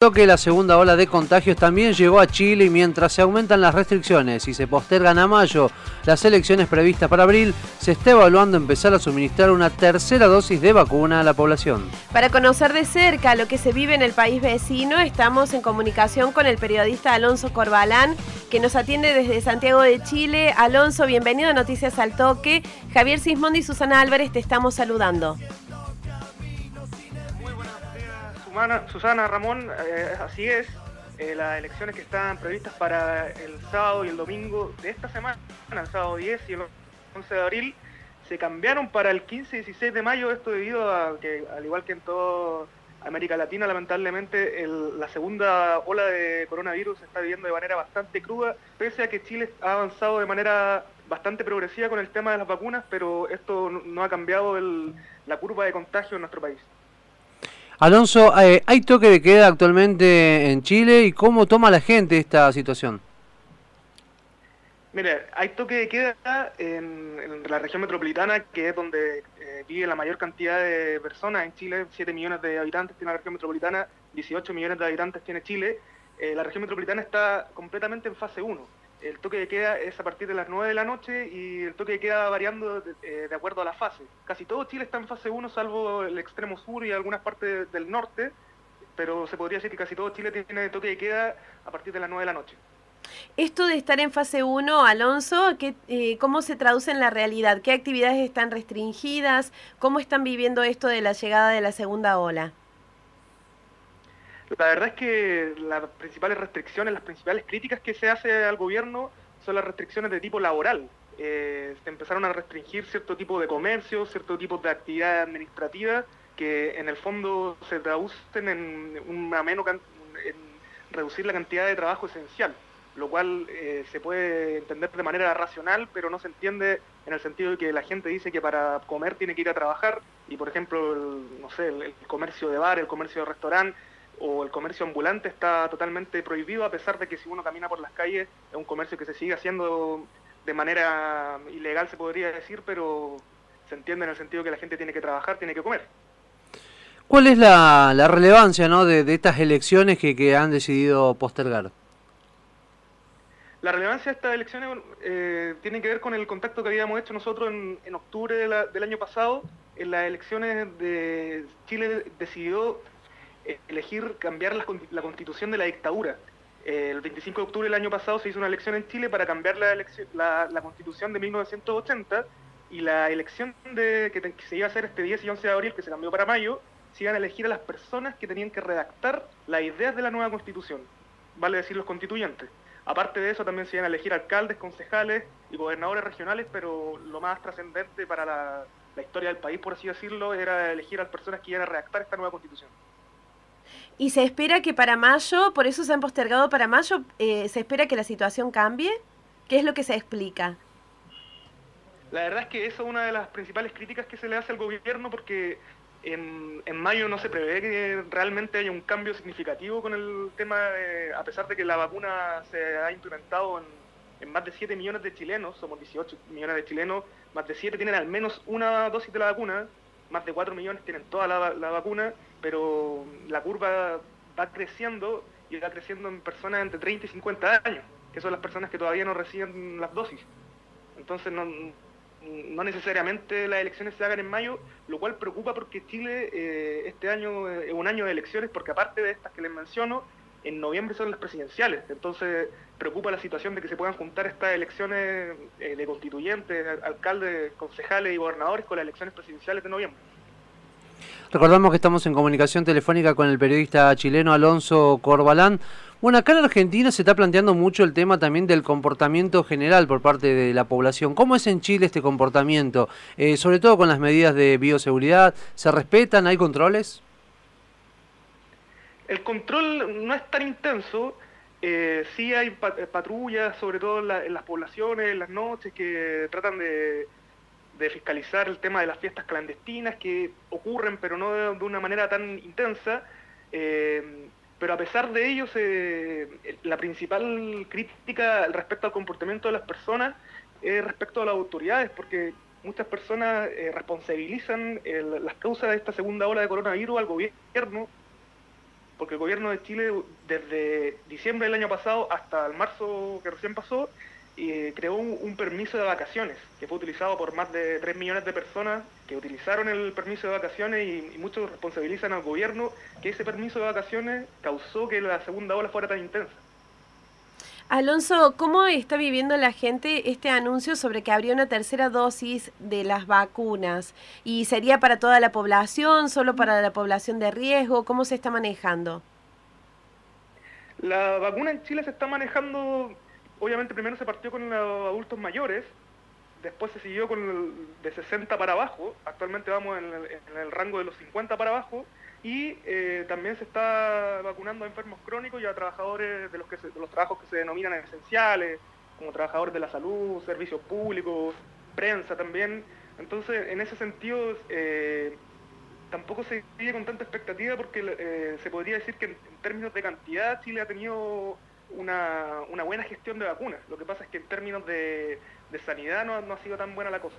que la segunda ola de contagios también llegó a Chile y mientras se aumentan las restricciones y se postergan a mayo las elecciones previstas para abril, se está evaluando empezar a suministrar una tercera dosis de vacuna a la población. Para conocer de cerca lo que se vive en el país vecino, estamos en comunicación con el periodista Alonso Corbalán, que nos atiende desde Santiago de Chile. Alonso, bienvenido a Noticias al Toque. Javier Sismondi y Susana Álvarez te estamos saludando. Susana, Ramón, eh, así es. Eh, las elecciones que están previstas para el sábado y el domingo de esta semana, el sábado 10 y el 11 de abril, se cambiaron para el 15 y 16 de mayo. Esto debido a que, al igual que en toda América Latina, lamentablemente, la segunda ola de coronavirus se está viviendo de manera bastante cruda, pese a que Chile ha avanzado de manera bastante progresiva con el tema de las vacunas, pero esto no ha cambiado la curva de contagio en nuestro país. Alonso, eh, ¿hay toque de queda actualmente en Chile y cómo toma la gente esta situación? Mire, hay toque de queda en, la región metropolitana, que es donde eh, vive la mayor cantidad de personas en Chile. 7 millones de habitantes tiene la región metropolitana, 18 millones de habitantes tiene Chile. Eh, la región metropolitana está completamente en fase 1 el toque de queda es a partir de las 9 de la noche y el toque de queda variando eh, de, acuerdo a la fase. Casi todo Chile está en fase 1, salvo el extremo sur y algunas partes del norte, pero se podría decir que casi todo Chile tiene toque de queda a partir de las 9 de la noche. Esto de estar en fase 1, Alonso, ¿qué, eh, ¿cómo se traduce en la realidad? ¿Qué actividades están restringidas? ¿Cómo están viviendo esto de la llegada de la segunda ola? La verdad es que las principales restricciones, las principales críticas que se hace al gobierno son las restricciones de tipo laboral. Eh, se empezaron a restringir cierto tipo de comercio, cierto tipo de actividad administrativa que en el fondo se traducen en una menos en reducir la cantidad de trabajo esencial, lo cual eh, se puede entender de manera racional, pero no se entiende en el sentido de que la gente dice que para comer tiene que ir a trabajar y por ejemplo, no sé, el comercio de bar, el comercio de restaurante o el comercio ambulante está totalmente prohibido, a pesar de que si uno camina por las calles es un comercio que se sigue haciendo de manera ilegal, se podría decir, pero se entiende en el sentido que la gente tiene que trabajar, tiene que comer. ¿Cuál es la, relevancia ¿no? de, estas elecciones que, han decidido postergar? La relevancia de estas elecciones eh, tiene que ver con el contacto que habíamos hecho nosotros en, octubre del año pasado. En las elecciones de Chile decidió elegir cambiar la, constitución de la dictadura. el 25 de octubre del año pasado se hizo una elección en Chile para cambiar la, la, constitución de 1980 y la elección de, que, se iba a hacer este 10 y 11 de abril, que se cambió para mayo, se iban a elegir a las personas que tenían que redactar las ideas de la nueva constitución, vale decir los constituyentes. Aparte de eso también se iban a elegir alcaldes, concejales y gobernadores regionales, pero lo más trascendente para la, la historia del país, por así decirlo, era elegir a las personas que iban a redactar esta nueva constitución. Y se espera que para mayo, por eso se han postergado para mayo, eh, ¿se espera que la situación cambie? ¿Qué es lo que se explica? La verdad es que eso es una de las principales críticas que se le hace al gobierno porque en, en, mayo no se prevé que realmente haya un cambio significativo con el tema, a pesar de que la vacuna se ha implementado en, en, más de 7 millones de chilenos, somos 18 millones de chilenos, más de 7 tienen al menos una dosis de la vacuna, más de 4 millones tienen toda la, vacuna pero la curva va creciendo y va creciendo en personas entre 30 y 50 años, que son las personas que todavía no reciben las dosis. Entonces no, no necesariamente las elecciones se hagan en mayo, lo cual preocupa porque Chile eh, este año es un año de elecciones, porque aparte de estas que les menciono, en noviembre son las presidenciales. Entonces preocupa la situación de que se puedan juntar estas elecciones eh, de constituyentes, alcaldes, concejales y gobernadores con las elecciones presidenciales de noviembre. Recordamos que estamos en comunicación telefónica con el periodista chileno Alonso Corbalán. Bueno, acá en Argentina se está planteando mucho el tema también del comportamiento general por parte de la población. ¿Cómo es en Chile este comportamiento? Eh, sobre todo con las medidas de bioseguridad. ¿Se respetan? ¿Hay controles? El control no es tan intenso. Eh, sí hay patrullas, sobre todo en las poblaciones, en las noches, que tratan de fiscalizar el tema de las fiestas clandestinas que ocurren, pero no de, una manera tan intensa. Eh, pero a pesar de ello, la principal crítica respecto al comportamiento de las personas es respecto a las autoridades, porque muchas personas eh, responsabilizan las causas de esta segunda ola de coronavirus al gobierno porque el gobierno de Chile desde diciembre del año pasado hasta el marzo que recién pasó, eh, creó un, permiso de vacaciones que fue utilizado por más de 3 millones de personas que utilizaron el permiso de vacaciones y, y, muchos responsabilizan al gobierno que ese permiso de vacaciones causó que la segunda ola fuera tan intensa. Alonso, ¿cómo está viviendo la gente este anuncio sobre que habría una tercera dosis de las vacunas? ¿Y sería para toda la población, solo para la población de riesgo? ¿Cómo se está manejando? La vacuna en Chile se está manejando, obviamente primero se partió con los adultos mayores, después se siguió con el de 60 para abajo, actualmente vamos en el, en el rango de los 50 para abajo, y eh, también se está vacunando a enfermos crónicos y a trabajadores de los, que los trabajos que se denominan esenciales, como trabajadores de la salud, servicios públicos, prensa también. Entonces, en ese sentido, eh, tampoco se sigue con tanta expectativa porque eh, se podría decir que en, términos de cantidad Chile ha tenido una, una, buena gestión de vacunas. Lo que pasa es que en términos de, de sanidad no, no ha sido tan buena la cosa.